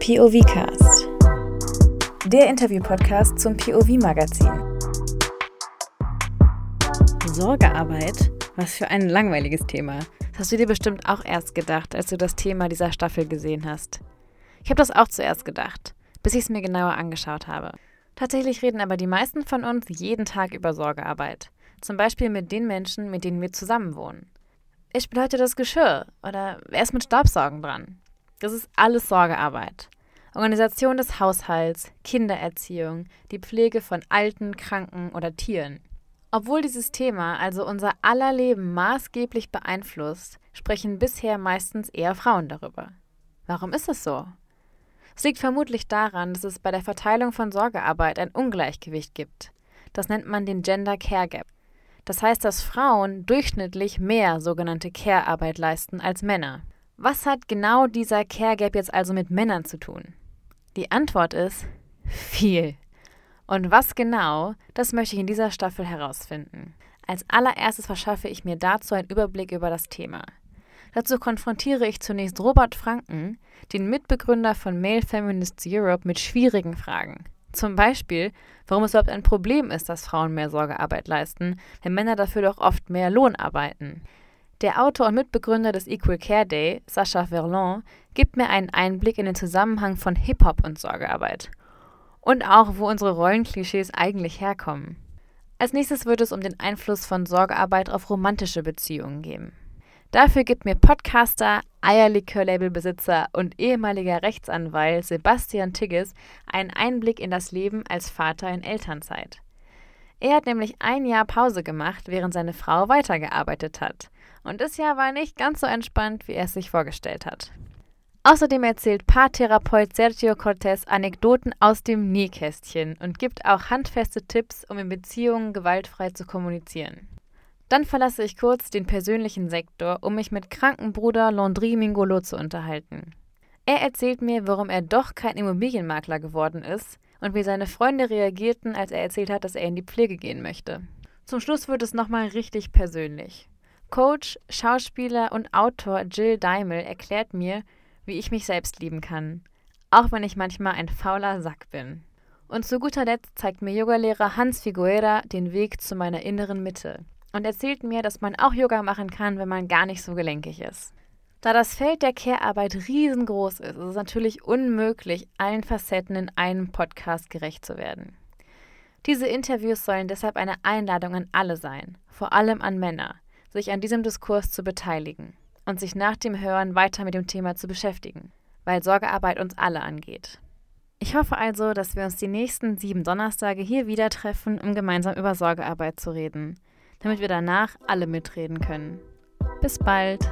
POV-Cast. Der Interview-Podcast zum POV-Magazin. Sorgearbeit? Was für ein langweiliges Thema. Das hast du dir bestimmt auch erst gedacht, als du das Thema dieser Staffel gesehen hast. Ich habe das auch zuerst gedacht, bis ich es mir genauer angeschaut habe. Tatsächlich reden aber die meisten von uns jeden Tag über Sorgearbeit. Zum Beispiel mit den Menschen, mit denen wir zusammenwohnen. Ich bin heute das Geschirr oder wer ist mit Staubsaugen dran? Das ist alles Sorgearbeit. Organisation des Haushalts, Kindererziehung, die Pflege von Alten, Kranken oder Tieren. Obwohl dieses Thema also unser aller Leben maßgeblich beeinflusst, sprechen bisher meistens eher Frauen darüber. Warum ist es so? Es liegt vermutlich daran, dass es bei der Verteilung von Sorgearbeit ein Ungleichgewicht gibt. Das nennt man den Gender Care Gap. Das heißt, dass Frauen durchschnittlich mehr sogenannte Care-Arbeit leisten als Männer. Was hat genau dieser Care Gap jetzt also mit Männern zu tun? Die Antwort ist viel. Und was genau, das möchte ich in dieser Staffel herausfinden. Als allererstes verschaffe ich mir dazu einen Überblick über das Thema. Dazu konfrontiere ich zunächst Robert Franken, den Mitbegründer von Male Feminists Europe, mit schwierigen Fragen. Zum Beispiel, warum es überhaupt ein Problem ist, dass Frauen mehr Sorgearbeit leisten, wenn Männer dafür doch oft mehr Lohn arbeiten. Der Autor und Mitbegründer des Equal Care Day, Sascha Verlon, gibt mir einen Einblick in den Zusammenhang von Hip-Hop und Sorgearbeit. Und auch, wo unsere Rollenklischees eigentlich herkommen. Als nächstes wird es um den Einfluss von Sorgearbeit auf romantische Beziehungen gehen. Dafür gibt mir Podcaster, Eierlikör-Labelbesitzer und ehemaliger Rechtsanwalt Sebastian Tigges einen Einblick in das Leben als Vater in Elternzeit. Er hat nämlich ein Jahr Pause gemacht, während seine Frau weitergearbeitet hat. Und das Jahr war nicht ganz so entspannt, wie er es sich vorgestellt hat. Außerdem erzählt Paartherapeut Sergio Cortez Anekdoten aus dem Nähkästchen und gibt auch handfeste Tipps, um in Beziehungen gewaltfrei zu kommunizieren. Dann verlasse ich kurz den persönlichen Sektor, um mich mit Krankenbruder Landry Mingolo zu unterhalten. Er erzählt mir, warum er doch kein Immobilienmakler geworden ist und wie seine Freunde reagierten, als er erzählt hat, dass er in die Pflege gehen möchte. Zum Schluss wird es nochmal richtig persönlich. Coach, Schauspieler und Autor Jill Daimel erklärt mir, wie ich mich selbst lieben kann, auch wenn ich manchmal ein fauler Sack bin. Und zu guter Letzt zeigt mir Yogalehrer Hans Figuera den Weg zu meiner inneren Mitte und erzählt mir, dass man auch Yoga machen kann, wenn man gar nicht so gelenkig ist. Da das Feld der Care-Arbeit riesengroß ist, ist es natürlich unmöglich, allen Facetten in einem Podcast gerecht zu werden. Diese Interviews sollen deshalb eine Einladung an alle sein, vor allem an Männer, sich an diesem Diskurs zu beteiligen und sich nach dem Hören weiter mit dem Thema zu beschäftigen, weil Sorgearbeit uns alle angeht. Ich hoffe also, dass wir uns die nächsten sieben Donnerstage hier wieder treffen, um gemeinsam über Sorgearbeit zu reden damit wir danach alle mitreden können. Bis bald!